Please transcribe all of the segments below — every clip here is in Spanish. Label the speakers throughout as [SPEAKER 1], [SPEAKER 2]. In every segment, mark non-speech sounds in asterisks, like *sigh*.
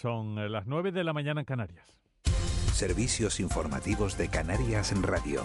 [SPEAKER 1] Son eh, las 9 de la mañana en Canarias.
[SPEAKER 2] Servicios informativos de Canarias en Radio.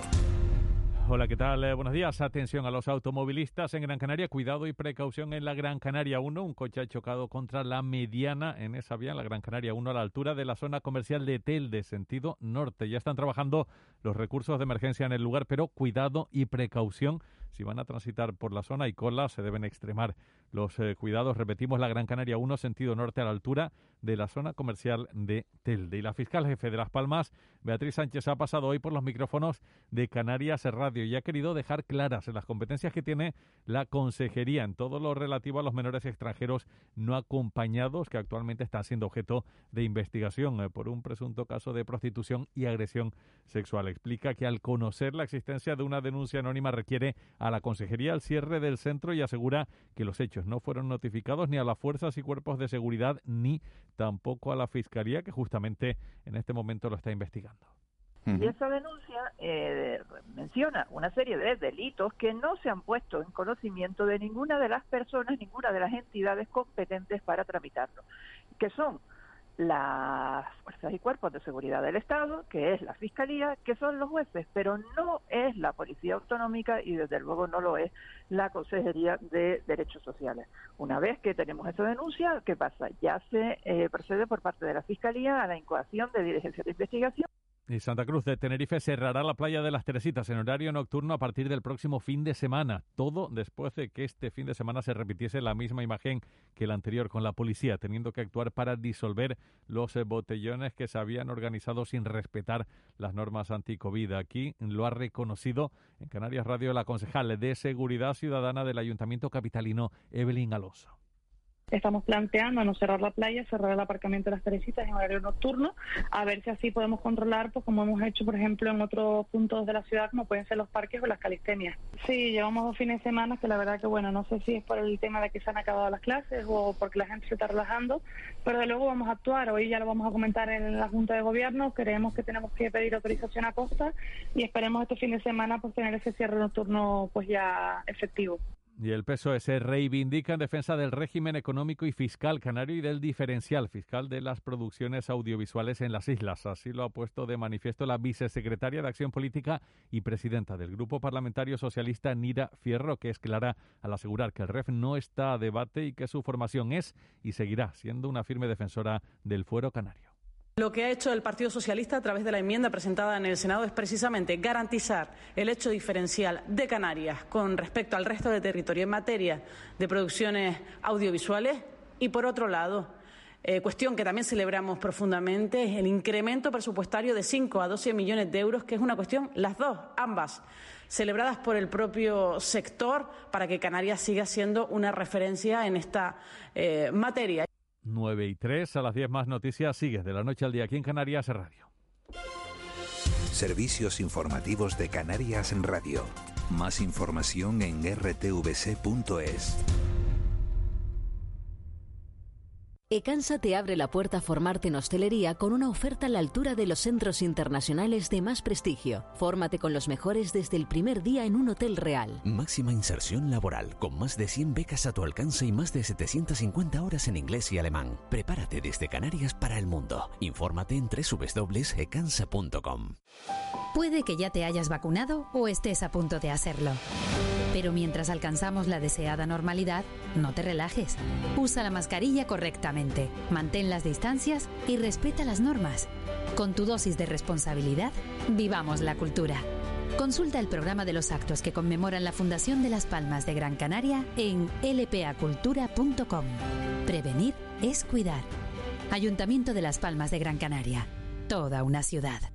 [SPEAKER 1] Hola, ¿qué tal? Eh, buenos días. Atención a los automovilistas en Gran Canaria. Cuidado y precaución en la Gran Canaria 1. Un coche ha chocado contra la mediana en esa vía, en la Gran Canaria 1, a la altura de la zona comercial de Telde, sentido norte. Ya están trabajando los recursos de emergencia en el lugar, pero cuidado y precaución. Si van a transitar por la zona y cola, se deben extremar los eh, cuidados. Repetimos, la Gran Canaria 1, sentido norte, a la altura de la zona comercial de Telde. Y la fiscal jefe de Las Palmas, Beatriz Sánchez, ha pasado hoy por los micrófonos de Canarias Radio y ha querido dejar claras las competencias que tiene la consejería en todo lo relativo a los menores extranjeros no acompañados que actualmente están siendo objeto de investigación eh, por un presunto caso de prostitución y agresión sexual. Explica que al conocer la existencia de una denuncia anónima requiere a la consejería el cierre del centro y asegura que los hechos no fueron notificados ni a las fuerzas y cuerpos de seguridad ni tampoco a la Fiscalía, que justamente en este momento lo está investigando.
[SPEAKER 3] Y esa denuncia eh, menciona una serie de delitos que no se han puesto en conocimiento de ninguna de las personas, ninguna de las entidades competentes para tramitarlo, que son las fuerzas y cuerpos de seguridad del Estado, que es la Fiscalía, que son los jueces, pero no es la Policía Autonómica y desde luego no lo es la Consejería de Derechos Sociales. Una vez que tenemos esa denuncia, ¿qué pasa? Ya se eh, procede por parte de la Fiscalía a la incoación de diligencia de investigación.
[SPEAKER 1] Y Santa Cruz de Tenerife cerrará la playa de las Teresitas en horario nocturno a partir del próximo fin de semana. Todo después de que este fin de semana se repitiese la misma imagen que el anterior con la policía, teniendo que actuar para disolver los eh, botellones que se habían organizado sin respetar las normas anti-COVID. Aquí lo ha reconocido en Canarias Radio la concejal de Seguridad Ciudadana del Ayuntamiento Capitalino, Evelyn Alonso.
[SPEAKER 4] Estamos planteando no cerrar la playa, cerrar el aparcamiento de las Teresitas en horario nocturno, a ver si así podemos controlar, pues como hemos hecho, por ejemplo, en otros puntos de la ciudad, como pueden ser los parques o las calistenias. Sí, llevamos dos fines de semana que la verdad que, bueno, no sé si es por el tema de que se han acabado las clases o porque la gente se está relajando, pero de luego vamos a actuar. Hoy ya lo vamos a comentar en la Junta de Gobierno. Creemos que tenemos que pedir autorización a costa y esperemos este fin de semana pues tener ese cierre nocturno pues ya efectivo.
[SPEAKER 1] Y el PSOE reivindica en defensa del régimen económico y fiscal canario y del diferencial fiscal de las producciones audiovisuales en las islas. Así lo ha puesto de manifiesto la vicesecretaria de Acción Política y presidenta del Grupo Parlamentario Socialista, Nira Fierro, que es clara al asegurar que el REF no está a debate y que su formación es y seguirá siendo una firme defensora del fuero canario.
[SPEAKER 5] Lo que ha hecho el Partido Socialista a través de la enmienda presentada en el Senado es precisamente garantizar el hecho diferencial de Canarias con respecto al resto de territorio en materia de producciones audiovisuales y, por otro lado, eh, cuestión que también celebramos profundamente, es el incremento presupuestario de 5 a 12 millones de euros, que es una cuestión, las dos, ambas, celebradas por el propio sector para que Canarias siga siendo una referencia en esta eh, materia.
[SPEAKER 1] 9 y 3 a las 10 más noticias. Sigues de la noche al día aquí en Canarias Radio.
[SPEAKER 2] Servicios informativos de Canarias Radio. Más información en rtvc.es.
[SPEAKER 6] Ecansa te abre la puerta a formarte en hostelería con una oferta a la altura de los centros internacionales de más prestigio. Fórmate con los mejores desde el primer día en un hotel real.
[SPEAKER 7] Máxima inserción laboral, con más de 100 becas a tu alcance y más de 750 horas en inglés y alemán. Prepárate desde Canarias para el mundo. Infórmate en www.ecansa.com.
[SPEAKER 8] Puede que ya te hayas vacunado o estés a punto de hacerlo. Pero mientras alcanzamos la deseada normalidad, no te relajes. Usa la mascarilla correctamente, mantén las distancias y respeta las normas. Con tu dosis de responsabilidad, vivamos la cultura. Consulta el programa de los actos que conmemoran la Fundación de las Palmas de Gran Canaria en lpacultura.com. Prevenir es cuidar. Ayuntamiento de las Palmas de Gran Canaria. Toda una ciudad.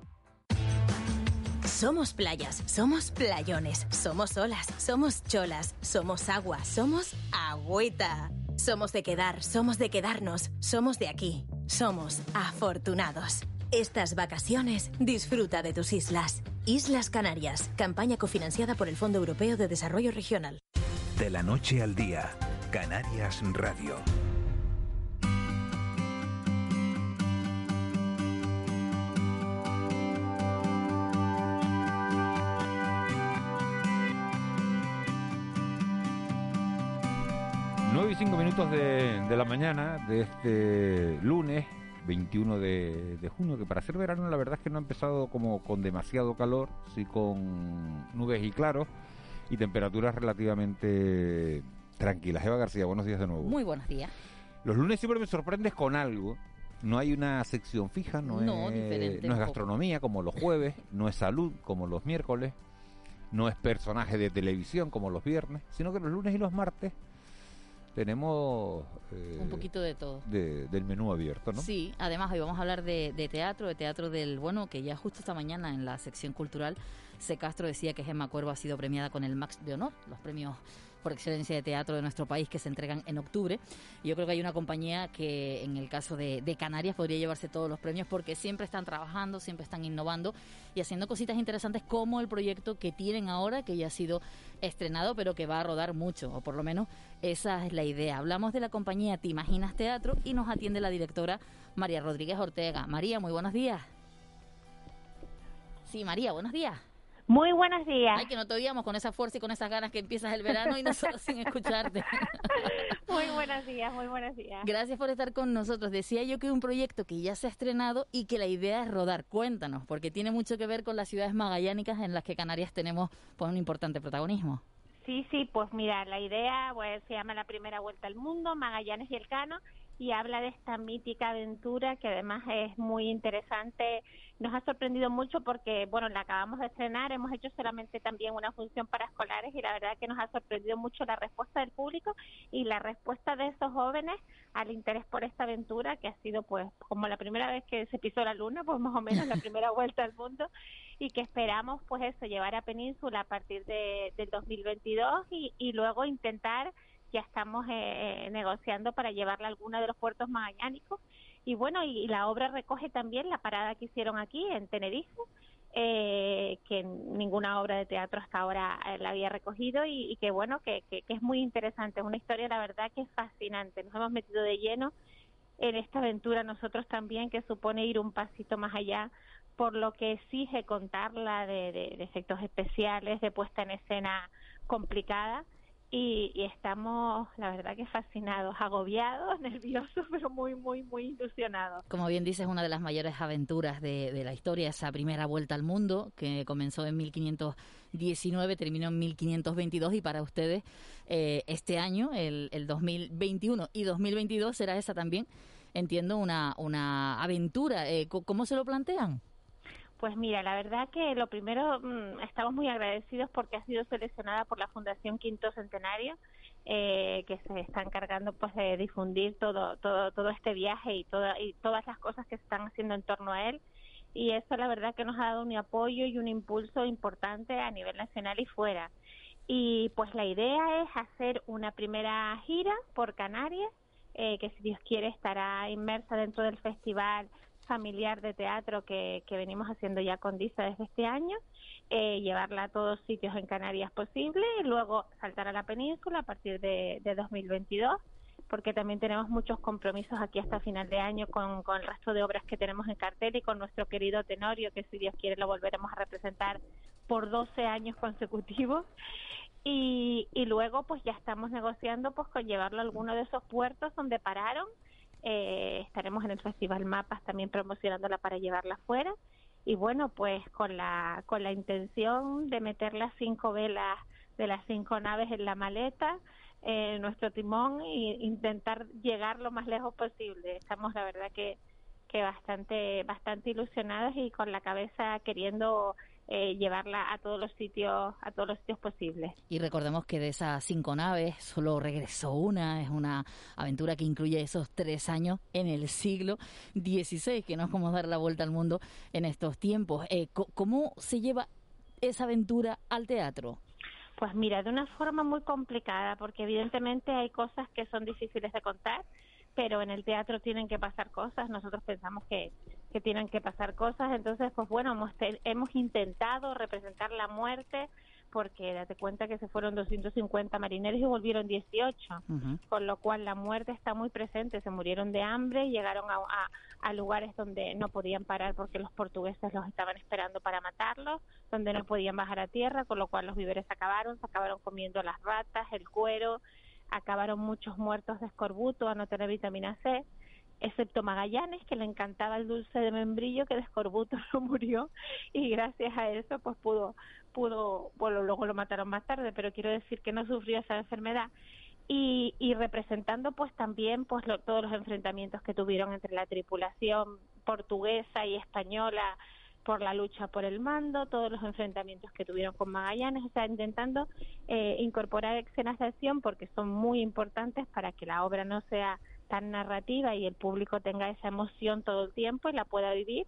[SPEAKER 9] Somos playas, somos playones, somos olas, somos cholas, somos agua, somos agüita. Somos de quedar, somos de quedarnos, somos de aquí, somos afortunados. Estas vacaciones disfruta de tus islas. Islas Canarias, campaña cofinanciada por el Fondo Europeo de Desarrollo Regional.
[SPEAKER 2] De la noche al día, Canarias Radio.
[SPEAKER 10] Y cinco minutos de, de la mañana de este lunes 21 de, de junio, que para ser verano la verdad es que no ha empezado como con demasiado calor, sí con nubes y claros y temperaturas relativamente tranquilas. Eva García, buenos días de nuevo.
[SPEAKER 11] Muy buenos días.
[SPEAKER 10] Los lunes siempre me sorprendes con algo. No hay una sección fija, no,
[SPEAKER 11] No,
[SPEAKER 10] es, no es gastronomía como los jueves, *laughs* no es salud como los miércoles, no es personaje de televisión como los viernes, sino que los lunes y los martes tenemos eh,
[SPEAKER 11] Un poquito de todo.
[SPEAKER 10] de- del menú abierto, ¿no?
[SPEAKER 11] Sí, además hoy vamos a hablar de, de teatro, de teatro del bueno, que ya justo esta mañana en la sección cultural, C. Castro decía que Gemma Cuervo ha sido premiada con el Max de Honor, los premios por excelencia de teatro de nuestro país que se entregan en octubre. Yo creo que hay una compañía que en el caso de, de Canarias podría llevarse todos los premios porque siempre están trabajando, siempre están innovando y haciendo cositas interesantes como el proyecto que tienen ahora, que ya ha sido estrenado, pero que va a rodar mucho, o por lo menos esa es la idea. Hablamos de la compañía Te Imaginas Teatro y nos atiende la directora María Rodríguez Ortega. María, muy buenos días. Sí, María, buenos días.
[SPEAKER 12] Muy buenos días.
[SPEAKER 11] Ay, que no te oíamos con esa fuerza y con esas ganas que empiezas el verano y nosotros *laughs* sin escucharte. *laughs*
[SPEAKER 12] Muy buenos días, muy buenos días.
[SPEAKER 11] Gracias por estar con nosotros. Decía yo que es un proyecto que ya se ha estrenado y que la idea es rodar. Cuéntanos, porque tiene mucho que ver con las ciudades magallánicas en las que Canarias tenemos pues, un importante protagonismo.
[SPEAKER 12] Sí, sí, pues mira, la idea pues, se llama La Primera Vuelta al Mundo, Magallanes y el Cano, y habla de esta mítica aventura que además es muy interesante. Nos ha sorprendido mucho porque, bueno, la acabamos de estrenar, hemos hecho solamente también una función para escolares y la verdad que nos ha sorprendido mucho la respuesta del público y la respuesta de esos jóvenes al interés por esta aventura que ha sido pues como la primera vez que se pisó la luna, pues más o menos la *laughs* primera vuelta al mundo y que esperamos pues eso, llevar a Península a partir de, del 2022 y, y luego intentar, ya estamos eh, negociando para llevarla a alguno de los puertos magallánicos y bueno, y, la obra recoge también la parada que hicieron aquí en Tenerife, eh, que ninguna obra de teatro hasta ahora eh, la había recogido y, que bueno, que, que, es muy interesante, es una historia la verdad que es fascinante, nos hemos metido de lleno en esta aventura nosotros también, que supone ir un pasito más allá por lo que exige contarla de, de efectos especiales, de puesta en escena complicada. Y, y estamos, la verdad que fascinados, agobiados, *laughs* nerviosos, pero muy, muy, muy ilusionados.
[SPEAKER 11] Como bien dices, una de las mayores aventuras de, de la historia, esa primera vuelta al mundo que comenzó en 1519, terminó en 1522 y para ustedes eh, este año, el, el 2021 y 2022 será esa también, entiendo, una, una aventura. Eh, ¿Cómo se lo plantean?
[SPEAKER 12] Pues mira, la verdad que lo primero, mm, estamos muy agradecidos porque ha sido seleccionada por la Fundación Quinto Centenario, eh, que se está encargando pues de difundir todo, todo, todo este viaje y, toda, y todas las cosas que se están haciendo en torno a él. Y eso la verdad que nos ha dado un apoyo y un impulso importante a nivel nacional y fuera. Y pues la idea es hacer una primera gira por Canarias, eh, que si Dios quiere estará inmersa dentro del festival familiar de teatro que, que venimos haciendo ya con DISA desde este año, eh, llevarla a todos sitios en Canarias posible y luego saltar a la península a partir de, de 2022 porque también tenemos muchos compromisos aquí hasta final de año con, con el resto de obras que tenemos en cartel y con nuestro querido Tenorio, que si Dios quiere lo volveremos a representar por 12 años consecutivos. Y, y luego pues ya estamos negociando pues con llevarlo a alguno de esos puertos donde pararon. Eh, estaremos en el Festival Mapas también promocionándola para llevarla afuera. y bueno, pues con la, con la intención de meter las cinco velas de las cinco naves en la maleta, eh, nuestro timón e intentar llegar lo más lejos posible. Estamos la verdad que, que bastante, bastante ilusionadas y con la cabeza queriendo eh, llevarla a todos los sitios a todos los sitios posibles.
[SPEAKER 11] Y recordemos que de esas cinco naves solo regresó una, es una aventura que incluye esos tres años en el siglo XVI, que no es como dar la vuelta al mundo en estos tiempos. Eh, ¿Cómo se lleva esa aventura al teatro?
[SPEAKER 12] Pues mira, de una forma muy complicada, porque evidentemente hay cosas que son difíciles de contar pero en el teatro tienen que pasar cosas, nosotros pensamos que, que tienen que pasar cosas, entonces pues bueno, hemos, hemos intentado representar la muerte porque date cuenta que se fueron 250 marineros y volvieron 18, con lo cual la muerte está muy presente, se murieron de hambre, llegaron a, a, a, lugares donde no podían parar porque los portugueses los estaban esperando para matarlos, donde no podían bajar a tierra, con lo cual los víveres se acabaron, se acabaron comiendo las ratas, el cuero, acabaron muchos muertos de escorbuto a no tener vitamina C, excepto Magallanes, que le encantaba el dulce de membrillo, que de escorbuto *laughs* no murió, y gracias a eso pues pudo, pudo, bueno, luego lo mataron más tarde, pero quiero decir que no sufrió esa enfermedad. Y, y representando pues también pues todos los enfrentamientos que tuvieron entre la tripulación portuguesa y española por la lucha por el mando, todos los enfrentamientos que tuvieron con Magallanes, o sea, intentando eh, incorporar escenas de acción porque son muy importantes para que la obra no sea tan narrativa y el público tenga esa emoción todo el tiempo y la pueda vivir.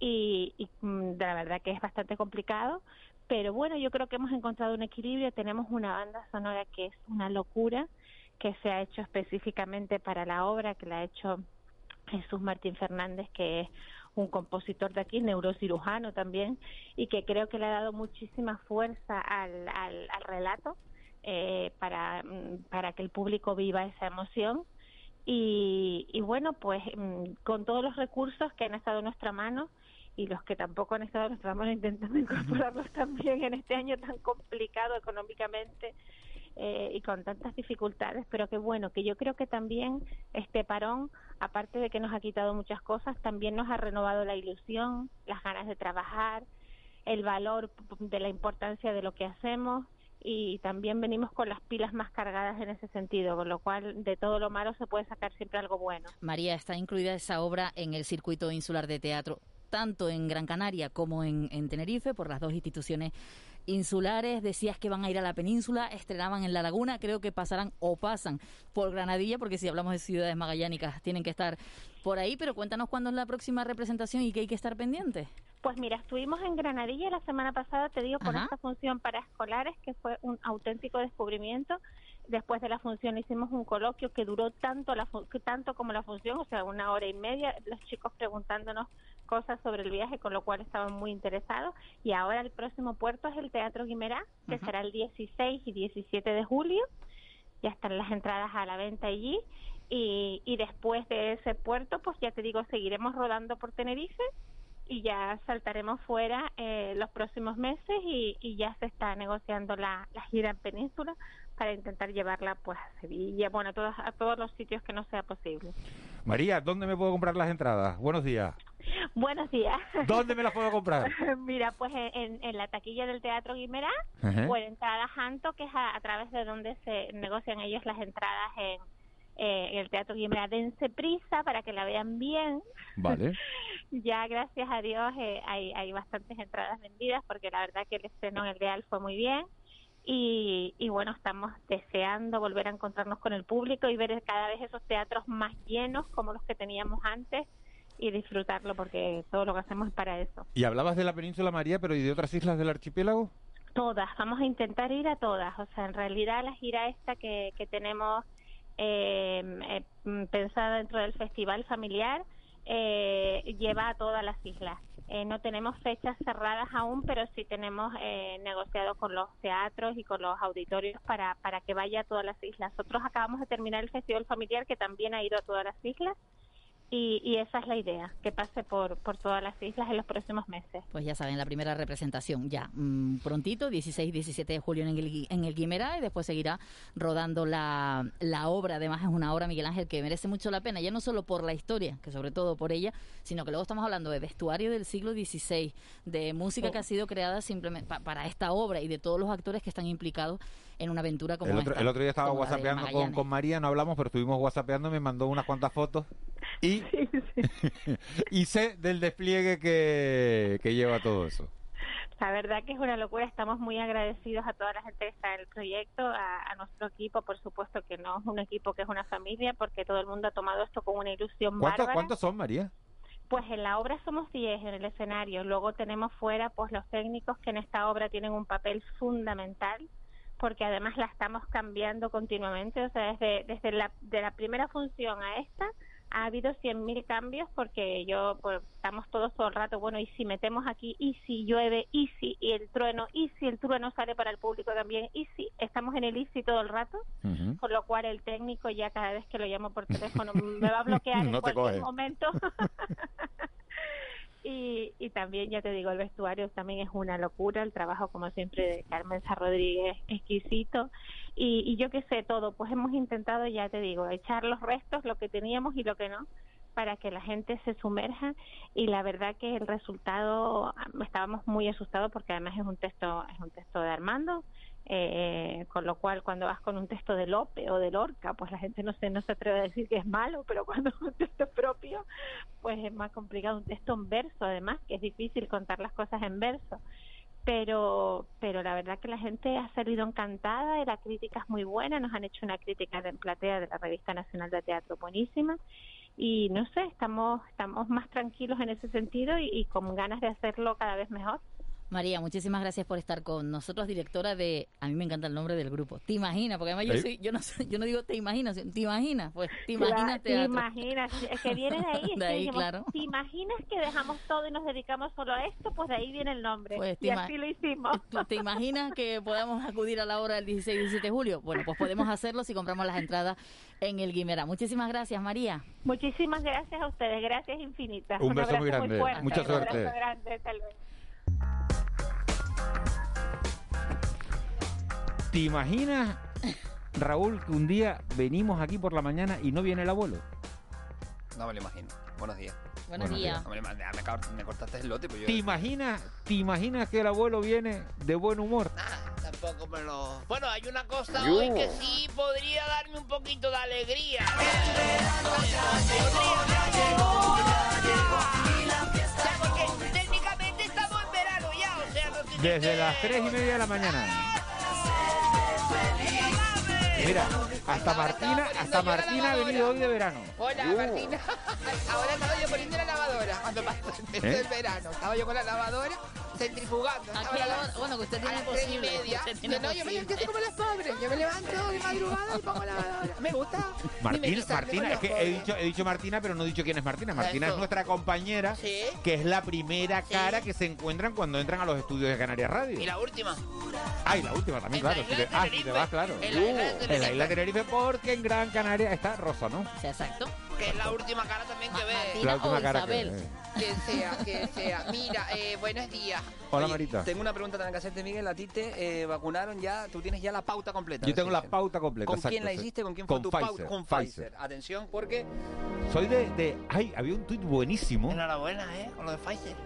[SPEAKER 12] Y, y mm, la verdad que es bastante complicado, pero bueno, yo creo que hemos encontrado un equilibrio, tenemos una banda sonora que es una locura, que se ha hecho específicamente para la obra, que la ha hecho Jesús Martín Fernández, que es un compositor de aquí, neurocirujano también, y que creo que le ha dado muchísima fuerza al, al, relato eh, para, mm, para que el público viva esa emoción. Y, y bueno, pues mm, con todos los recursos que han estado en nuestra mano y los que tampoco han estado en nuestra mano *laughs* intentando incorporarlos también en este año tan complicado económicamente eh, y con tantas dificultades, pero que bueno, que yo creo que también este parón, aparte de que nos ha quitado muchas cosas, también nos ha renovado la ilusión, las ganas de trabajar, el valor de la importancia de lo que hacemos y también venimos con las pilas más cargadas en ese sentido, con lo cual de todo lo malo se puede sacar siempre algo bueno.
[SPEAKER 11] María, está incluida esa obra en el circuito insular de teatro, tanto en Gran Canaria como en, en Tenerife, por las dos instituciones insulares, decías que van a ir a la península, estrenaban en La Laguna, creo que pasarán o pasan por Granadilla, porque si hablamos de ciudades magallánicas tienen que estar por ahí, pero cuéntanos cuándo es la próxima representación y qué hay que estar pendiente.
[SPEAKER 12] Pues mira, estuvimos en Granadilla la semana pasada, te digo, con esta función para escolares, que fue un auténtico descubrimiento. Después de la función hicimos un coloquio que duró tanto, la tanto como la función, o sea, una hora y media, los chicos preguntándonos cosas sobre el viaje, con lo cual estaban muy interesados. Y ahora el próximo puerto es el Teatro Guimerá, que será el 16 y 17 de julio. Ya están las entradas a la venta allí. Y, y después de ese puerto, pues ya te digo, seguiremos rodando por Tenerife y ya saltaremos fuera eh, los próximos meses y, y, ya se está negociando la, la gira en Península para intentar llevarla pues a Sevilla, bueno, a todos, a todos los sitios que no sea posible.
[SPEAKER 10] María, ¿dónde me puedo comprar las entradas? Buenos días.
[SPEAKER 12] Buenos días.
[SPEAKER 10] ¿Dónde me las puedo comprar? *laughs*
[SPEAKER 12] Mira, pues en, en, la taquilla del Teatro Guimerá o en Entrada Janto, que es a, través de donde se negocian ellos las entradas en, eh, en el Teatro Guimerá. Dense prisa para que la vean bien.
[SPEAKER 10] Vale. *laughs*
[SPEAKER 12] ya, gracias a Dios, eh, hay, hay bastantes entradas vendidas porque la verdad que el estreno en el Real fue muy bien. Y, y, bueno, estamos deseando volver a encontrarnos con el público y ver cada vez esos teatros más llenos como los que teníamos antes y disfrutarlo porque todo lo que hacemos es para eso.
[SPEAKER 10] Y hablabas de la península María, pero ¿y de otras islas del archipiélago?
[SPEAKER 12] Todas, vamos a intentar ir a todas. O sea, en realidad la gira esta que, que tenemos eh, eh, pensada dentro del festival familiar eh, lleva a todas las islas. Eh, no tenemos fechas cerradas aún, pero sí tenemos eh, negociado con los teatros y con los auditorios para, para que vaya a todas las islas. Nosotros acabamos de terminar el Festival Familiar que también ha ido a todas las islas y, y esa es la idea, que pase por, por todas las islas en los próximos meses.
[SPEAKER 11] Pues ya saben, la primera representación ya mm, prontito, 16-17 de julio en el, en el Guimerá y después seguirá rodando la, la obra. Además es una obra, Miguel Ángel, que merece mucho la pena, ya no solo por la historia, que sobre todo por ella, sino que luego estamos hablando de vestuario del siglo XVI, de música que ha sido creada simplemente pa- para esta obra y de todos los actores que están implicados en una aventura como
[SPEAKER 10] El otro,
[SPEAKER 11] esta.
[SPEAKER 10] el otro día estaba whatsappeando con, María, no hablamos, pero estuvimos whatsappeando, me mandó unas cuantas fotos y, *laughs* *laughs* y sé del despliegue que, que lleva todo eso.
[SPEAKER 12] La verdad que es una locura, estamos muy agradecidos a toda la gente que está en el proyecto, a, a nuestro equipo, por supuesto que no es un equipo que es una familia, porque todo el mundo ha tomado esto con una ilusión
[SPEAKER 10] ¿Cuántos,
[SPEAKER 12] bárbara.
[SPEAKER 10] ¿Cuántos son, María?
[SPEAKER 12] Pues en la obra somos 10 en el escenario, luego tenemos fuera pues los técnicos que en esta obra tienen un papel fundamental porque además la estamos cambiando continuamente, o sea, desde, desde la, de la primera función a esta ha habido 100.000 cambios porque yo pues estamos todos todo el rato, bueno, y si metemos aquí, y si llueve, y si y el trueno, y si el trueno sale para el público también, y si estamos en el y si todo el rato, con lo cual el técnico ya cada vez que lo llamo por teléfono me va a bloquear *laughs*
[SPEAKER 10] No
[SPEAKER 12] en cualquier
[SPEAKER 10] coge.
[SPEAKER 12] momento. *laughs* y, y también, ya te digo, el vestuario también es una locura, el trabajo como siempre de Carmen Sa Rodríguez exquisito. Y, y yo qué sé, todo, pues hemos intentado, ya te digo, echar los restos, lo que teníamos y lo que no para que la gente se sumerja. Y la verdad que el resultado estábamos muy asustados porque además es un texto es un texto de Armando eh, con lo cual cuando vas con un texto de Lope o de Lorca pues la gente no se no se atreve a decir que es malo pero cuando es un texto es más complicado un texto en verso además que es difícil contar las cosas en verso. Pero pero la verdad que la gente ha salido encantada y la crítica es muy buena. Nos han hecho una crítica en platea de la revista nacional de teatro buenísima. Y no sé estamos estamos más tranquilos en ese sentido y con ganas de hacerlo cada vez mejor
[SPEAKER 11] María, muchísimas gracias por estar con nosotros, directora de, a mí me encanta el nombre del grupo, Te Imaginas, porque además yo soy, yo no sé- yo no digo Te Imaginas, ¿te imaginas? Pues Te
[SPEAKER 12] Claro,
[SPEAKER 11] Imaginas
[SPEAKER 12] te
[SPEAKER 11] teatro.
[SPEAKER 12] imaginas, es que viene de ahí, es
[SPEAKER 11] De ahí,
[SPEAKER 12] dijimos,
[SPEAKER 11] claro.
[SPEAKER 12] ¿te imaginas que dejamos todo y nos dedicamos solo a esto? Pues de ahí viene el nombre.
[SPEAKER 11] Pues, te
[SPEAKER 12] y así lo hicimos.
[SPEAKER 11] ¿Tú ¿Te imaginas que podamos acudir a la hora del 16 y 17 de julio? Bueno, pues podemos hacerlo si compramos las entradas en el Guimera. Muchísimas gracias, María.
[SPEAKER 12] Muchísimas gracias a ustedes, gracias infinitas.
[SPEAKER 10] Un beso muy grande,
[SPEAKER 12] fuerte,
[SPEAKER 10] mucha
[SPEAKER 12] un abrazo
[SPEAKER 10] suerte.
[SPEAKER 12] grande, hasta luego.
[SPEAKER 10] ¿Te imaginas, Raúl, que un día venimos aquí por la mañana y no viene el abuelo?
[SPEAKER 13] No me lo imagino. Buenos días.
[SPEAKER 11] Buenos Buenos días.
[SPEAKER 13] No me, lo imagino. me, cor- me cortaste el lote, pues yo...
[SPEAKER 10] ¿Te imaginas, ¿Te imaginas que el abuelo viene de buen humor?
[SPEAKER 14] Tampoco me lo... Bueno, hay una cosa
[SPEAKER 10] Yo.
[SPEAKER 14] hoy que sí podría darme un poquito de alegría. O sea, porque técnicamente estamos en verano ya, o sea, no tiene
[SPEAKER 10] Desde las tres y media de la mañana. Mira, hasta Martina, hasta Martina ha venido hoy de verano.
[SPEAKER 14] Hola, Martina. *laughs* Ahora estaba yo poniendo la lavadora cuando pasó empezó
[SPEAKER 10] ¿Eh?
[SPEAKER 14] el verano. Estaba yo con la lavadora centrifugando.
[SPEAKER 11] ¿A qué hora? Bueno, que usted tiene
[SPEAKER 14] a las tres y
[SPEAKER 11] posible,
[SPEAKER 14] media.
[SPEAKER 11] usted tiene
[SPEAKER 14] no, yo me levanté como las pobres. Yo me levanto de madrugada y pongo la lavadora. Me gusta.
[SPEAKER 10] Martina,
[SPEAKER 14] Mimetizarme
[SPEAKER 10] Martina, es que he dicho, he dicho Martina, pero no he dicho quién es Martina. Martina es nuestra compañera,
[SPEAKER 14] Sí.
[SPEAKER 10] que es la primera cara que se encuentran cuando entran a los estudios de Canarias Radio.
[SPEAKER 14] Y la última.
[SPEAKER 10] Ah, y la última también,
[SPEAKER 14] En la
[SPEAKER 10] claro. si
[SPEAKER 14] de
[SPEAKER 10] te- ah, si te vas, claro.
[SPEAKER 14] En la isla de
[SPEAKER 10] En la
[SPEAKER 14] Tenerife.
[SPEAKER 10] isla de Tenerife, porque en Gran Canaria está Rosa, ¿no?
[SPEAKER 11] Sí, exacto.
[SPEAKER 14] Que es la última cara también que ve.
[SPEAKER 10] La última cara que-
[SPEAKER 14] Quien sea, quien sea. Mira, eh, buenos días.
[SPEAKER 10] Hola,
[SPEAKER 13] Oye,
[SPEAKER 10] Marita.
[SPEAKER 13] Tengo una pregunta también que hacerte, Miguel. A ti te eh, vacunaron ya, tú tienes ya la pauta completa.
[SPEAKER 10] Yo tengo la pauta completa.
[SPEAKER 13] ¿Con
[SPEAKER 10] exacto,
[SPEAKER 13] quién la hiciste? ¿Con quién fue
[SPEAKER 10] Con
[SPEAKER 13] tu
[SPEAKER 10] Pfizer,
[SPEAKER 13] pauta? Con
[SPEAKER 10] Pfizer.
[SPEAKER 13] Pfizer. Atención, porque...
[SPEAKER 10] Soy de, de... Ay, había un tuit buenísimo.
[SPEAKER 14] Enhorabuena, ¿eh? Con lo de Pfizer.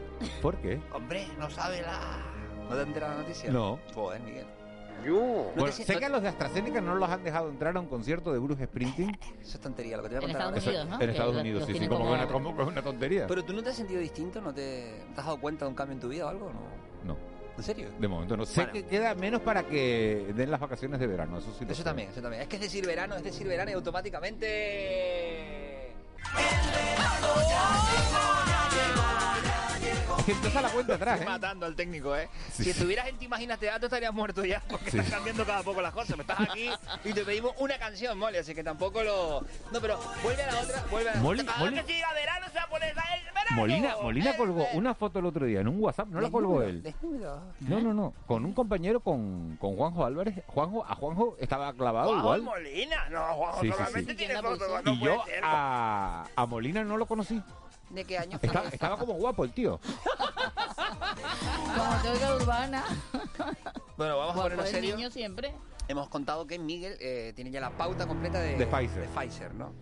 [SPEAKER 10] ¿Por qué?
[SPEAKER 14] Hombre, no sabe la...
[SPEAKER 13] ¿No te enteras la noticia?
[SPEAKER 10] No.
[SPEAKER 13] Joder, Miguel.
[SPEAKER 10] Bueno, sé que a los de AstraZeneca no los han dejado entrar a un concierto de Bruce Springsteen.
[SPEAKER 13] Eso es tontería, lo que te voy a
[SPEAKER 11] En
[SPEAKER 13] contar
[SPEAKER 11] Estados
[SPEAKER 13] ahora.
[SPEAKER 11] Unidos, ¿no?
[SPEAKER 10] En
[SPEAKER 11] Que
[SPEAKER 10] Estados Unidos, sí, sí, como,
[SPEAKER 11] como-
[SPEAKER 10] una, como- una tontería.
[SPEAKER 13] Pero tú no te has sentido distinto, ¿no te, te has dado cuenta de un cambio en tu vida o algo? No.
[SPEAKER 10] No,
[SPEAKER 13] ¿En serio?
[SPEAKER 10] de momento no. Sé
[SPEAKER 13] Bueno.
[SPEAKER 10] que queda menos para que den las vacaciones de verano, eso sí. lo
[SPEAKER 13] Eso
[SPEAKER 10] sé.
[SPEAKER 13] también, eso también. Es que es decir verano, es decir verano y automáticamente...
[SPEAKER 10] Es que *laughs* empieza la cuenta atrás,
[SPEAKER 13] Estoy
[SPEAKER 10] ¿eh?
[SPEAKER 13] matando al técnico, ¿eh?
[SPEAKER 10] Sí,
[SPEAKER 13] si
[SPEAKER 10] sí.
[SPEAKER 13] estuvieras en Te Imaginas Teatro estarías muerto ya, porque
[SPEAKER 10] Sí.
[SPEAKER 13] están cambiando cada poco las cosas. Me estás aquí y te pedimos una canción, Molly, así que tampoco lo... No, pero vuelve a la otra, vuelve a la Cada
[SPEAKER 10] Molly.
[SPEAKER 13] vez que siga verano se va a poner... ¡El verano!
[SPEAKER 10] Molina, Molina colgó una foto el otro día en un WhatsApp, no la colgó él.
[SPEAKER 13] Desnudo.
[SPEAKER 10] No, no, no, con un compañero, con, con Juanjo Álvarez. Juanjo, a Juanjo estaba clavado
[SPEAKER 14] Juanjo
[SPEAKER 10] igual.
[SPEAKER 14] Molina, no, Juanjo solamente
[SPEAKER 10] sí.
[SPEAKER 14] tiene
[SPEAKER 11] ¿Quién la
[SPEAKER 14] fotos, no
[SPEAKER 10] Y
[SPEAKER 14] puede
[SPEAKER 10] yo a, a Molina no lo conocí.
[SPEAKER 13] ¿De qué año fue
[SPEAKER 10] Estaba, como guapo el tío.
[SPEAKER 11] Como teoría urbana.
[SPEAKER 13] Bueno, vamos a
[SPEAKER 11] Guapo
[SPEAKER 13] ponernos
[SPEAKER 11] niño siempre.
[SPEAKER 13] Hemos contado que Miguel eh, tiene ya la pauta completa de,
[SPEAKER 10] De Pfizer.
[SPEAKER 13] de Pfizer, ¿no?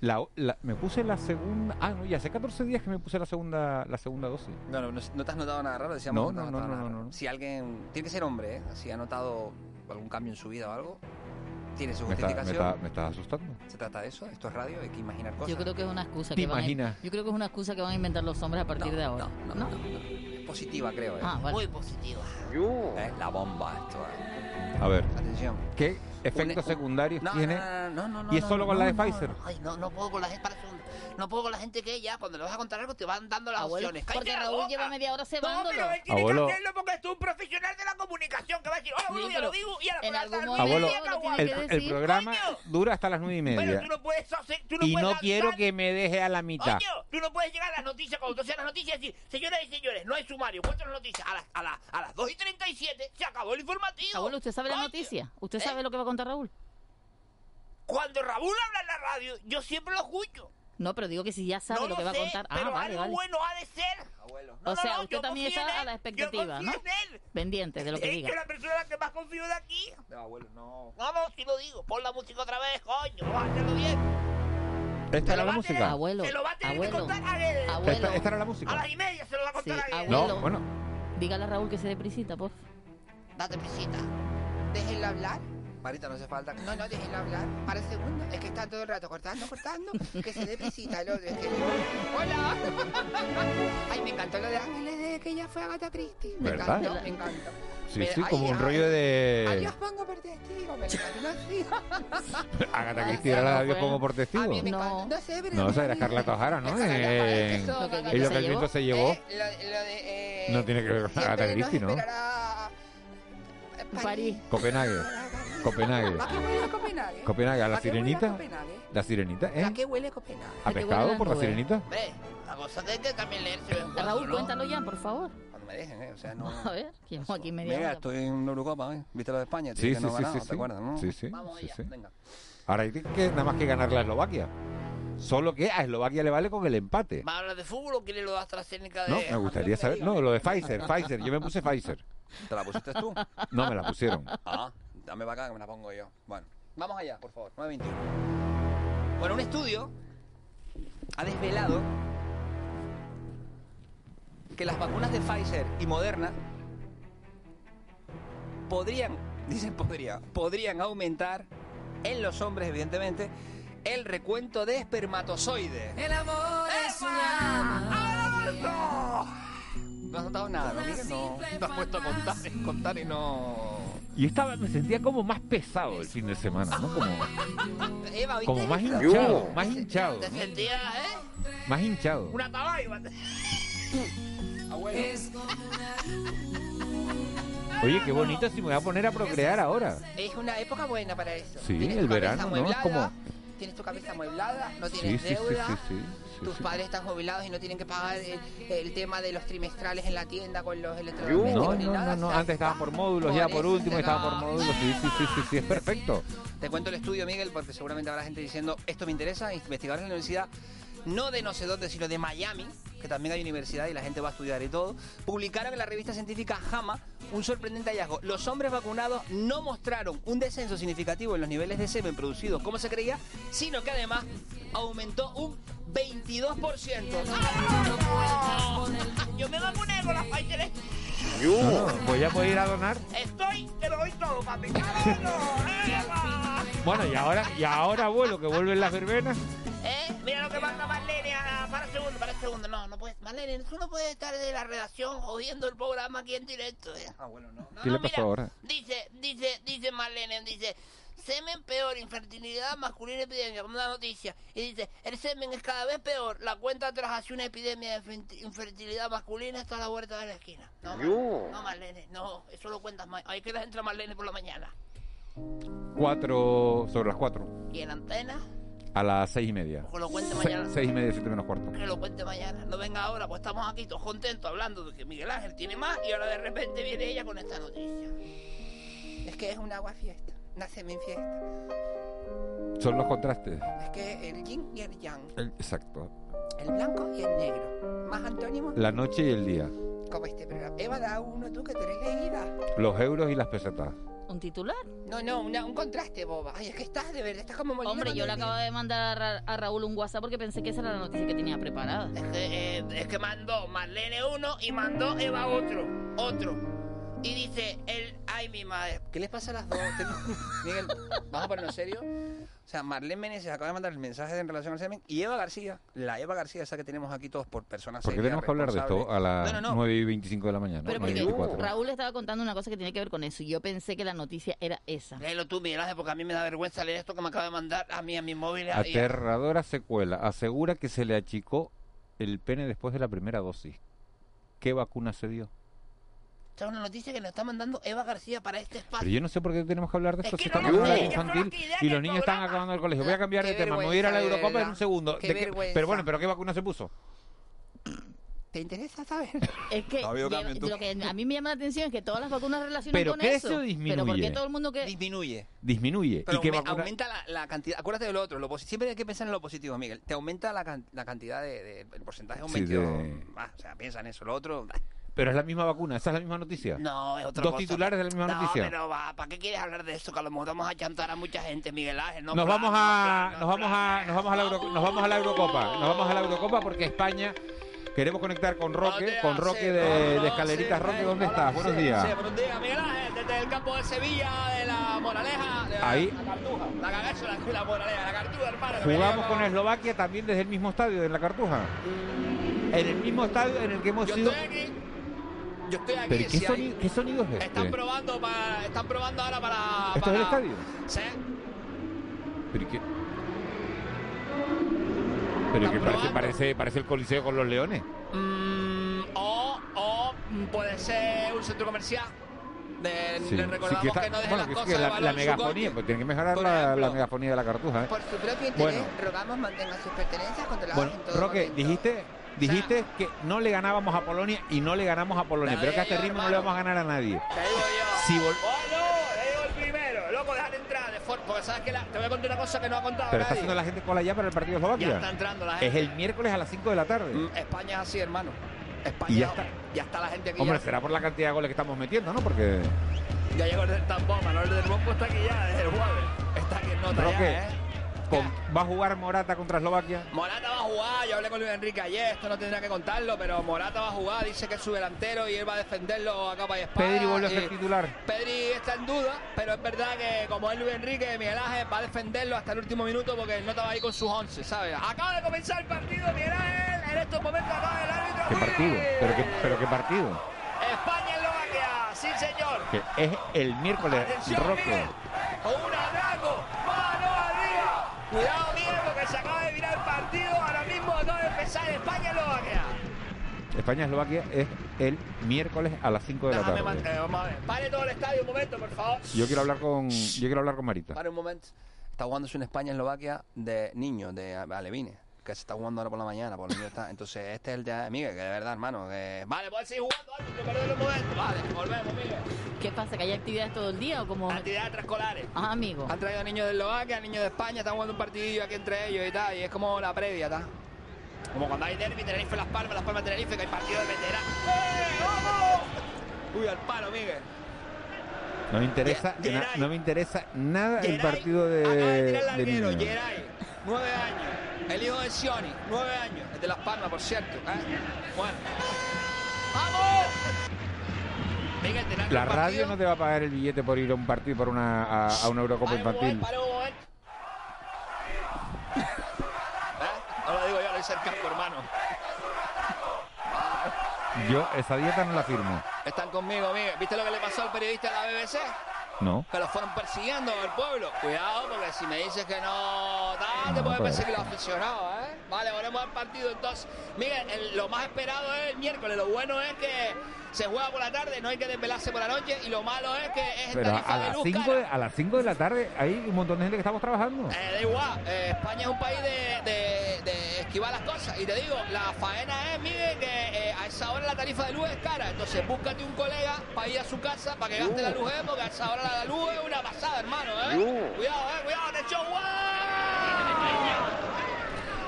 [SPEAKER 10] La, la- me puse la segunda. Ah, no, ya hace 14 días que me puse la segunda, la segunda dosis.
[SPEAKER 13] No, no, no, no te has notado nada raro, decíamos.
[SPEAKER 10] No,
[SPEAKER 13] te
[SPEAKER 10] no, no, no.
[SPEAKER 13] Si alguien. Tiene que ser hombre, ¿eh? Si ha notado algún cambio en su vida o algo, tiene su
[SPEAKER 10] Me, está- me,
[SPEAKER 13] justificación.
[SPEAKER 10] está- me estás asustando.
[SPEAKER 13] Se trata de eso, esto es radio, hay que imaginar cosas.
[SPEAKER 11] Yo creo que es una excusa
[SPEAKER 10] ¿Te
[SPEAKER 11] que van a,
[SPEAKER 10] imaginas?
[SPEAKER 11] yo creo que es una excusa que van a inventar los hombres a partir de ahora.
[SPEAKER 13] No, no, no, no. Es positiva, creo, ¿eh?
[SPEAKER 11] Ah, vale.
[SPEAKER 14] Muy positiva.
[SPEAKER 13] ¿Eh? La bomba, esto. ¿eh?
[SPEAKER 10] A ver,
[SPEAKER 13] Atención.
[SPEAKER 10] ¿qué efectos
[SPEAKER 13] Un- un-
[SPEAKER 10] secundarios
[SPEAKER 13] No,
[SPEAKER 10] tiene?
[SPEAKER 13] no, no, no, no,
[SPEAKER 10] ¿Y es
[SPEAKER 13] no,
[SPEAKER 10] solo
[SPEAKER 13] no,
[SPEAKER 10] con la de
[SPEAKER 13] no,
[SPEAKER 10] Pfizer?
[SPEAKER 14] Ay, no, no puedo con la gente, para. No puedo con la gente que ya, cuando le vas a contar algo, te van dando las
[SPEAKER 11] Abuelo,
[SPEAKER 14] opciones.
[SPEAKER 11] porque
[SPEAKER 14] ¡Cállate la
[SPEAKER 11] Raúl
[SPEAKER 14] boca!
[SPEAKER 11] lleva media hora
[SPEAKER 14] No,
[SPEAKER 11] cebándolo.
[SPEAKER 14] pero él tiene
[SPEAKER 10] Abuelo.
[SPEAKER 14] que hacerlo porque es un profesional de la comunicación que va a decir, hola,
[SPEAKER 11] Sí,
[SPEAKER 14] abuelo, ya lo digo, y a la
[SPEAKER 11] en algún
[SPEAKER 14] palabra
[SPEAKER 11] momento
[SPEAKER 10] Abuelo, El, el programa
[SPEAKER 14] coño.
[SPEAKER 10] dura hasta las nueve y
[SPEAKER 14] Pero
[SPEAKER 10] media.
[SPEAKER 14] tú no puedes hacer, tú no
[SPEAKER 10] Y
[SPEAKER 14] puedes
[SPEAKER 10] no quiero que me deje a la mitad.
[SPEAKER 14] Coño, tú no puedes llegar a las noticias cuando tú seas las noticias y decir, señoras y señores, no hay sumario, cuenten las noticias. A las, a, las, a las 2 y 37 se acabó el informativo.
[SPEAKER 11] Abuelo, ¿usted sabe la noticia? ¿Usted
[SPEAKER 14] ¿Eh?
[SPEAKER 11] sabe lo que va a contar Raúl?
[SPEAKER 14] Cuando Raúl habla en la radio, yo siempre lo escucho.
[SPEAKER 11] No, pero digo que si ya sabe
[SPEAKER 14] no
[SPEAKER 11] lo que va
[SPEAKER 14] sé,
[SPEAKER 11] a contar. Ah,
[SPEAKER 14] pero
[SPEAKER 11] vale,
[SPEAKER 14] algo
[SPEAKER 11] vale.
[SPEAKER 14] bueno ha de ser. Abuelo.
[SPEAKER 11] O sea, usted también está a la expectativa,
[SPEAKER 14] yo
[SPEAKER 11] ¿no?
[SPEAKER 14] él.
[SPEAKER 11] Pendiente de lo que
[SPEAKER 14] Es
[SPEAKER 11] diga.
[SPEAKER 14] que la persona en la que más confío de aquí.
[SPEAKER 13] No, abuelo, no.
[SPEAKER 14] No, no, si lo digo. Pon la música otra vez, coño. Vamos a hacerlo bien.
[SPEAKER 10] ¿Esta era la
[SPEAKER 14] a
[SPEAKER 10] música?
[SPEAKER 14] tener-
[SPEAKER 11] Abuelo,
[SPEAKER 14] Se lo va a tener
[SPEAKER 11] abuelo,
[SPEAKER 14] que contar a él.
[SPEAKER 11] abuelo.
[SPEAKER 10] ¿Esta, esta era la
[SPEAKER 14] A
[SPEAKER 10] música?
[SPEAKER 14] las y media se lo va a
[SPEAKER 11] Sí,
[SPEAKER 14] contar a él.
[SPEAKER 11] abuelo.
[SPEAKER 10] No, bueno.
[SPEAKER 11] Dígale a Raúl que se dé prisita, por favor.
[SPEAKER 14] Date pisita.
[SPEAKER 13] Déjenlo hablar. Marita, no hace falta. No, no, déjenlo hablar. Para el segundo. Es que está todo el rato cortando, cortando. Que se dé prisita. Lo, es que- Hola. *laughs* Ay, me encantó lo de Ángeles de que ella fue Agatha Christie. Me
[SPEAKER 10] ¿Verdad?
[SPEAKER 13] encantó, me encantó.
[SPEAKER 10] Sí,
[SPEAKER 13] Me-
[SPEAKER 10] sí,
[SPEAKER 13] ay,
[SPEAKER 10] como un
[SPEAKER 13] ay,
[SPEAKER 10] rollo de...
[SPEAKER 13] Adiós, pongo por testigo. Me encantó así. *laughs*
[SPEAKER 10] Agatha Christie era la de Dios pongo por testigo.
[SPEAKER 13] A mí me
[SPEAKER 11] No.
[SPEAKER 13] No sé, pero.
[SPEAKER 10] No, esa era Scarlett O'Hara, ¿no? En-
[SPEAKER 11] Lo que el
[SPEAKER 10] Y
[SPEAKER 11] viento
[SPEAKER 10] lo
[SPEAKER 11] se
[SPEAKER 10] que el viento
[SPEAKER 11] llevó.
[SPEAKER 10] se llevó.
[SPEAKER 13] Eh, lo, lo de, eh,
[SPEAKER 10] No tiene que ver con Agatha Christie, ¿no?
[SPEAKER 13] eh,
[SPEAKER 11] París.
[SPEAKER 10] Copenhague. Copenhague.
[SPEAKER 13] ¿A qué huele Copenhague?
[SPEAKER 10] Copenhague, ¿a la
[SPEAKER 13] ¿A qué huele
[SPEAKER 10] sirenita?
[SPEAKER 13] Copenhague?
[SPEAKER 10] La sirenita,
[SPEAKER 13] ¿A
[SPEAKER 10] ¿eh?
[SPEAKER 13] qué huele Copenhague?
[SPEAKER 10] ¿A pescado por la sirenita?
[SPEAKER 14] Hombre, la cosa que hay que también leerse de
[SPEAKER 11] Raúl,
[SPEAKER 14] ¿no?
[SPEAKER 11] cuéntalo ya, por favor.
[SPEAKER 13] Cuando me dejen, ¿eh? O sea, no... *laughs*
[SPEAKER 11] A ver, llevamos aquí media
[SPEAKER 13] Venga,
[SPEAKER 11] hora.
[SPEAKER 13] estoy en Eurocopa, ¿eh? ¿Viste lo de España?
[SPEAKER 10] Sí, sí,
[SPEAKER 13] no
[SPEAKER 10] sí,
[SPEAKER 13] ganado,
[SPEAKER 10] sí,
[SPEAKER 13] ¿te
[SPEAKER 10] sí.
[SPEAKER 13] acuerdas, no?
[SPEAKER 10] Sí, sí,
[SPEAKER 13] Vamos
[SPEAKER 10] sí,
[SPEAKER 13] allá,
[SPEAKER 10] sí.
[SPEAKER 13] venga.
[SPEAKER 10] Ahora hay que nada más que ganar la Eslovaquia. Solo que a Eslovaquia le vale con el empate.
[SPEAKER 14] ¿Va a hablar de fútbol o quiere lo de AstraZeneca de...?
[SPEAKER 10] No, me gustaría saber. No, lo de Pfizer, Pfizer. Yo me puse Pfizer.
[SPEAKER 13] ¿Te la pusiste tú?
[SPEAKER 10] No, me la pusieron.
[SPEAKER 13] Ah, dame acá que me la pongo yo. Bueno, vamos allá, por favor. 9.21. Bueno, un estudio ha desvelado que las vacunas de Pfizer y Moderna podrían, *laughs* dicen podría, podrían aumentar en los hombres, evidentemente, el recuento de espermatozoides.
[SPEAKER 14] El amor es una...
[SPEAKER 13] No has notado nada, ¿no? No, te has puesto a contar, contar y no...
[SPEAKER 10] Y estaba, me sentía como más pesado el fin de semana, ¿no? Como,
[SPEAKER 13] Eva, ¿viste
[SPEAKER 10] como más hinchado, más hinchado,
[SPEAKER 14] Te
[SPEAKER 10] ¿no?
[SPEAKER 14] sentías, ¿eh?
[SPEAKER 10] Más hinchado.
[SPEAKER 14] Una.
[SPEAKER 13] Abuelo.
[SPEAKER 10] Oye, qué bonito si me voy a poner a procrear ahora.
[SPEAKER 13] Es una época buena para eso.
[SPEAKER 10] Sí,
[SPEAKER 13] Tienes
[SPEAKER 10] el verano, ¿no? Es como-
[SPEAKER 13] Tienes tu cabeza amueblada, no tienes
[SPEAKER 10] sí,
[SPEAKER 13] deuda.
[SPEAKER 10] sí, sí, sí,
[SPEAKER 13] Tus padres están jubilados y no tienen que pagar el, el tema de los trimestrales en la tienda con los
[SPEAKER 10] No,
[SPEAKER 13] electrodomésticos ni
[SPEAKER 10] no,
[SPEAKER 13] nada.
[SPEAKER 10] no, no. Antes estaban por módulos,
[SPEAKER 13] por
[SPEAKER 10] ya por último estaban por módulos. Sí, sí, sí, sí, sí, es perfecto.
[SPEAKER 13] Te cuento el estudio, Miguel, porque seguramente habrá gente diciendo, esto me interesa, investigadores de la universidad, no de no sé dónde, sino de Miami, que también hay universidad y la gente va a estudiar y todo, publicaron en la revista científica JAMA un sorprendente hallazgo. Los hombres vacunados no mostraron un descenso significativo en los niveles de semen producidos como se creía, sino que además aumentó un 22%.
[SPEAKER 14] Yo me vacuné con las Pfizer.
[SPEAKER 10] No, no, voy a poder ir a donar.
[SPEAKER 14] Estoy, te lo doy todo, papi. *laughs*
[SPEAKER 10] Bueno, y ahora, y ahora, abuelo, que vuelven las verbenas.
[SPEAKER 14] ¿Eh? Mira lo que manda Marlene. ah, para el segundo, para el segundo. No, no puedes. Marlene, tú no puedes estar de la redacción jodiendo el programa aquí en directo. ¿eh?
[SPEAKER 13] Ah, bueno, no.
[SPEAKER 14] No,
[SPEAKER 10] ¿Qué
[SPEAKER 14] no,
[SPEAKER 10] le pasó
[SPEAKER 14] mira,
[SPEAKER 10] ahora?
[SPEAKER 14] Dice, dice, dice Marlene, dice, semen peor, infertilidad masculina epidemia, como una noticia. Y dice, el semen es cada vez peor, la cuenta tras hace una epidemia de infer- infertilidad masculina está a la vuelta de la esquina. No, Marlene, no, Marlene, no, eso lo cuentas más. Hay que entra Marlene por la mañana.
[SPEAKER 10] Cuatro sobre las cuatro.
[SPEAKER 14] Y en antena,
[SPEAKER 10] A las seis y media.
[SPEAKER 13] Que lo cuente
[SPEAKER 10] Se-
[SPEAKER 13] mañana.
[SPEAKER 10] seis y media, siete menos cuarto.
[SPEAKER 13] Que lo cuente mañana. No venga ahora, pues estamos aquí todos contentos hablando de que Miguel Ángel tiene más y ahora de repente viene ella con esta noticia. Es que es un agua fiesta. Nace mi fiesta.
[SPEAKER 10] Son los contrastes.
[SPEAKER 13] Es que el yin y el yang.
[SPEAKER 10] El- exacto.
[SPEAKER 13] El blanco y el negro. Más antónimos.
[SPEAKER 10] La noche y el día.
[SPEAKER 13] Como este programa. Eva, da uno tú que tú eres leída.
[SPEAKER 10] Los euros y las pesetas.
[SPEAKER 11] ¿Un titular?
[SPEAKER 13] No, no, una- un contraste, boba. Ay, es que estás de verdad, estás como molida
[SPEAKER 11] Hombre, yo le acabo de mandar a, Ra- a Raúl un WhatsApp porque pensé que esa era la noticia que tenía preparada.
[SPEAKER 13] Es que, eh, es que mandó Marlene uno y mandó Eva otro. Otro. Y dice, el, ay mi madre. ¿Qué les pasa a las dos? *laughs* Miguel, vamos a ponernos serio. O sea, Marlene Meneses acaba de mandar el mensaje en relación al semen y Eva García, la Eva García, esa que tenemos aquí todos por personas
[SPEAKER 10] ¿Por qué
[SPEAKER 13] serias,
[SPEAKER 10] tenemos que hablar de esto a las.
[SPEAKER 13] No, no, no.
[SPEAKER 10] 9 y 25 de la mañana?
[SPEAKER 11] Pero
[SPEAKER 10] 9 y
[SPEAKER 11] porque
[SPEAKER 10] 24.
[SPEAKER 11] Raúl estaba contando una cosa que tiene que ver con eso y yo pensé que la noticia era esa.
[SPEAKER 13] Léelo tú, Miguel Ángel, porque a mí me da vergüenza leer esto que me acaba de mandar a mí, a mi móvil. y a-
[SPEAKER 10] Aterradora secuela. Asegura que se le achicó el pene después de la primera dosis. ¿Qué vacuna se dio?
[SPEAKER 13] Esta es una noticia que nos está mandando Eva García para este espacio.
[SPEAKER 10] Pero yo no sé por qué tenemos que hablar de esto
[SPEAKER 13] Es
[SPEAKER 10] si
[SPEAKER 13] no
[SPEAKER 10] estamos
[SPEAKER 13] solo
[SPEAKER 10] infantil y los niños están acabando el colegio. Voy a cambiar de
[SPEAKER 13] Qué
[SPEAKER 10] tema, me voy a ir a la Eurocopa en un segundo.
[SPEAKER 13] Qué
[SPEAKER 10] ¿De qué-. Pero bueno, ¿pero qué vacuna se puso?
[SPEAKER 13] ¿Te interesa saber?
[SPEAKER 11] Es que lo que a mí me llama la atención es que todas las vacunas relacionan
[SPEAKER 10] ¿Pero
[SPEAKER 11] con
[SPEAKER 10] crece
[SPEAKER 11] eso.
[SPEAKER 10] disminuye?
[SPEAKER 11] Pero ¿por qué todo el mundo que
[SPEAKER 13] Disminuye.
[SPEAKER 10] Disminuye.
[SPEAKER 13] Pero
[SPEAKER 10] ¿Y qué
[SPEAKER 13] aume-
[SPEAKER 10] vacuna?
[SPEAKER 13] aumenta la, la cantidad. Acuérdate de lo otro. Lo siempre hay que pensar en lo positivo, Miguel. Te aumenta la, can- la cantidad de, de- El porcentaje
[SPEAKER 10] Sí, de-
[SPEAKER 13] Ah, o sea, piensa en eso. Lo otro.
[SPEAKER 10] Pero es la misma vacuna, esa es la misma noticia.
[SPEAKER 13] No, es otra
[SPEAKER 10] Dos
[SPEAKER 13] cosa.
[SPEAKER 10] titulares de la misma
[SPEAKER 13] no,
[SPEAKER 10] noticia.
[SPEAKER 13] pero va, ¿para qué quieres hablar de eso? Que a lo mejor vamos a chantar a mucha gente, Miguel Ángel. No
[SPEAKER 10] nos
[SPEAKER 13] plan,
[SPEAKER 10] vamos
[SPEAKER 13] no
[SPEAKER 10] a
[SPEAKER 13] plan,
[SPEAKER 10] nos vamos a nos vamos a la Euro- nos vamos a la Eurocopa nos vamos a la Eurocopa porque España queremos conectar con Roque con Roque de, de escaleritas Roque dónde estás buenos días
[SPEAKER 13] Sí, buenos días, Miguel Ángel, desde el campo de Sevilla, de la Moraleja, de la,
[SPEAKER 10] Ahí.
[SPEAKER 13] la Cartuja, la cagazo, la, la Moraleja, la Cartuja, hermano.
[SPEAKER 10] jugamos con Eslovaquia también desde el mismo estadio de la Cartuja en el mismo estadio en el que hemos sido
[SPEAKER 13] estoy aquí, yo estoy aquí.
[SPEAKER 10] pero ¿qué,
[SPEAKER 13] si hay-
[SPEAKER 10] qué sonido es
[SPEAKER 13] Están
[SPEAKER 10] este?
[SPEAKER 13] probando, para, están probando ahora para...
[SPEAKER 10] ¿Esto es
[SPEAKER 13] para-
[SPEAKER 10] el estadio?
[SPEAKER 13] Sí.
[SPEAKER 10] pero ¿y qué? pero que parece, parece parece el coliseo con los leones
[SPEAKER 13] Mm, o, o puede ser un centro comercial. De,
[SPEAKER 10] Sí,
[SPEAKER 13] le
[SPEAKER 10] sí,
[SPEAKER 13] recordamos
[SPEAKER 10] que está-
[SPEAKER 13] que no deje
[SPEAKER 10] bueno,
[SPEAKER 13] las
[SPEAKER 10] que es
[SPEAKER 13] cosas de
[SPEAKER 10] la, la megafonía, pues tiene que mejorar la, la megafonía de la cartuja. ¿eh?
[SPEAKER 13] Por su propio interés,
[SPEAKER 10] Bueno.
[SPEAKER 13] rogamos mantenga sus pertenencias controladas
[SPEAKER 10] Bueno,
[SPEAKER 13] en todo
[SPEAKER 10] Roque,
[SPEAKER 13] momento.
[SPEAKER 10] dijiste, dijiste que no le ganábamos a Polonia y no le ganamos a Polonia, pero que a este ritmo no le vamos a ganar a nadie.
[SPEAKER 13] Te digo yo.
[SPEAKER 10] Si vol-
[SPEAKER 13] ¡Oh, no! Le digo el primero. Loco, dejar entrar de. Porque sabes que la- te voy a contar una cosa que no ha contado
[SPEAKER 10] Pero está haciendo la gente cola ya para el partido de Eslovaquia.
[SPEAKER 13] Ya está entrando la
[SPEAKER 10] Es
[SPEAKER 13] gente.
[SPEAKER 10] el miércoles a las 5 de la tarde.
[SPEAKER 13] Mm, España es así, hermano. España.
[SPEAKER 10] Y ya está.
[SPEAKER 13] ya está la gente aquí.
[SPEAKER 10] Hombre,
[SPEAKER 13] ya,
[SPEAKER 10] será por la cantidad de goles que estamos metiendo, ¿no? Porque
[SPEAKER 13] ya llegó el del tambor. Manuel del Bombo está aquí ya desde el jueves. Está aquí en nota
[SPEAKER 10] Roque,
[SPEAKER 13] ya, ¿eh?
[SPEAKER 10] Con- va a jugar Morata contra Eslovaquia.
[SPEAKER 13] Morata va a jugar, yo hablé con Luis Enrique ayer, esto no tendría que contarlo, pero Morata va a jugar, dice que es su delantero y él va a defenderlo a capa y espada.
[SPEAKER 10] Pedri vuelve a ser titular.
[SPEAKER 13] Pedri está en duda, pero es verdad que como es Luis Enrique, Miguel Ángel va a defenderlo hasta el último minuto porque nota va ahí con sus 11, ¿sabes? Acaba de comenzar el partido, Miguel Ángel, en estos momentos acaba el árbitro.
[SPEAKER 10] ¿Qué partido? ¿Pero qué, pero qué partido?
[SPEAKER 13] España Eslovaquia, sí señor.
[SPEAKER 10] Que es el miércoles,
[SPEAKER 13] Atención,
[SPEAKER 10] Roque.
[SPEAKER 13] Miguel. Un atraco. Cuidado, Miguel, porque se acaba de virar el partido. Ahora mismo acaba de empezar España Eslovaquia.
[SPEAKER 10] España-Eslovaquia es el miércoles a las 5 de la tarde.
[SPEAKER 13] man- eh, vamos a ver. Pare todo el estadio un momento, por favor.
[SPEAKER 10] Yo quiero hablar con yo quiero hablar con Marita.
[SPEAKER 13] Pare un momento. Está jugándose en España Eslovaquia de niños, de alevines. Que se está jugando ahora por la mañana, por los niños está. Entonces, este es el de Miguel, que de verdad, hermano. Que... Vale, puedes seguir jugando, árbitro, perder un momento. Vale, volvemos, Miguel.
[SPEAKER 11] ¿Qué pasa? ¿Que hay actividades todo el día o como...?
[SPEAKER 13] Actividades extraescolares.
[SPEAKER 11] Ah, amigo.
[SPEAKER 13] Han traído niños de Eslovaquia, niños de España, están jugando un partidillo aquí entre ellos y tal, y es como la previa, ¿está? Como cuando hay derby, Tenerife Las Palmas, Las Palmas Tenerife, que hay partido de veteranos. ¡Eh, vamos! Uy, al palo, Miguel.
[SPEAKER 10] No me interesa,
[SPEAKER 13] Ye-
[SPEAKER 10] na-
[SPEAKER 13] Geray.
[SPEAKER 10] no me interesa nada el partido de,
[SPEAKER 13] Acaba de tirar el. Geray, nueve años. El hijo de Sioni, nueve años. Es de Las Palmas, por cierto. ¿eh? Bueno. ¡Vamos!
[SPEAKER 10] La radio no te va a pagar el billete por ir a un partido por una a, a una Eurocopa
[SPEAKER 13] Pare un
[SPEAKER 10] infantil.
[SPEAKER 13] momento, pare un momento. *laughs* ¿Eh? No lo digo yo, lo dice el campo, hermano.
[SPEAKER 10] Yo esa dieta no la firmo.
[SPEAKER 13] Están conmigo, Miguel. ¿Viste lo que le pasó al periodista de la BBC?
[SPEAKER 10] No.
[SPEAKER 13] Que lo fueron persiguiendo al pueblo. Cuidado, porque si me dices que no, tal, te
[SPEAKER 10] No,
[SPEAKER 13] pueden
[SPEAKER 10] pues-
[SPEAKER 13] perseguir los aficionados, ¿eh? Vale, volvemos al partido entonces. El- lo más esperado es el miércoles. Lo bueno es que se juega por la tarde, no hay que desvelarse por la noche. Y lo malo es que es en
[SPEAKER 10] Pero a
[SPEAKER 13] de
[SPEAKER 10] las 5
[SPEAKER 13] cara.
[SPEAKER 10] de, a las 5 de la tarde hay un montón de gente que estamos trabajando.
[SPEAKER 13] Eh, da igual, eh, España es un país de, de- de esquivar las cosas. Y te digo, la faena es, Miguel, que eh, a esa hora la tarifa de luz es cara. Entonces búscate un colega para ir a su casa para que gaste la luz, eh, porque a esa hora la luz es una pasada, hermano. ¿eh?
[SPEAKER 10] Uh.
[SPEAKER 13] Cuidado, eh, cuidado, te echo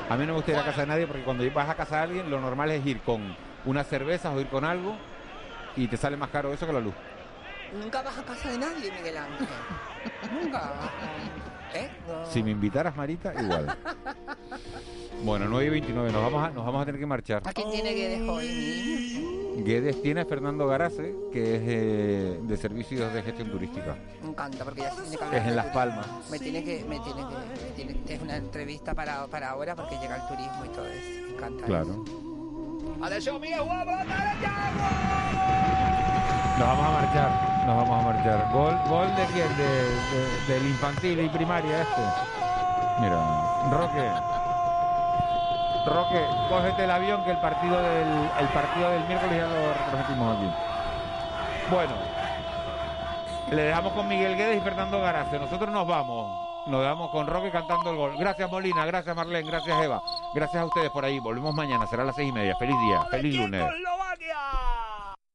[SPEAKER 10] A mí no me gusta ir a casa de nadie porque cuando vas a casa de alguien lo normal es ir con unas cervezas o ir con algo y te sale más caro eso que la luz.
[SPEAKER 13] Nunca vas a casa de nadie, Miguel Ángel. *laughs* Nunca. ¿Eh? No.
[SPEAKER 10] Si me invitaras, Marita, igual. Bueno, 9 y 29, nos vamos a, nos vamos a tener que marchar.
[SPEAKER 13] ¿A quién tiene que dejar hoy?
[SPEAKER 10] Guedes tiene a Fernando Garase, que es eh, de servicios de gestión turística.
[SPEAKER 13] Me encanta porque ya se tiene que
[SPEAKER 10] Es
[SPEAKER 13] hablar.
[SPEAKER 10] en Las Palmas.
[SPEAKER 13] Me tiene que, me tiene que, me tiene, es una entrevista para, para ahora porque llega el turismo y todo eso. Me encanta.
[SPEAKER 10] Claro.
[SPEAKER 13] Atención, Miguel, guapo,
[SPEAKER 10] Nos vamos a marchar, nos vamos a marchar. ¿Gol, gol de quién? De, de- del infantil y primaria este. Mira, Roque. Roque, cógete el avión que el partido del, el partido del miércoles ya lo repetimos aquí. Bueno, le dejamos con Miguel Guedes y Fernando Garace. Nosotros nos vamos. Nos damos con Roque cantando el gol. Gracias Molina, gracias Marlene, gracias Eva. Gracias a ustedes por ahí. Volvemos mañana, será a las seis y media. Feliz día, feliz lunes.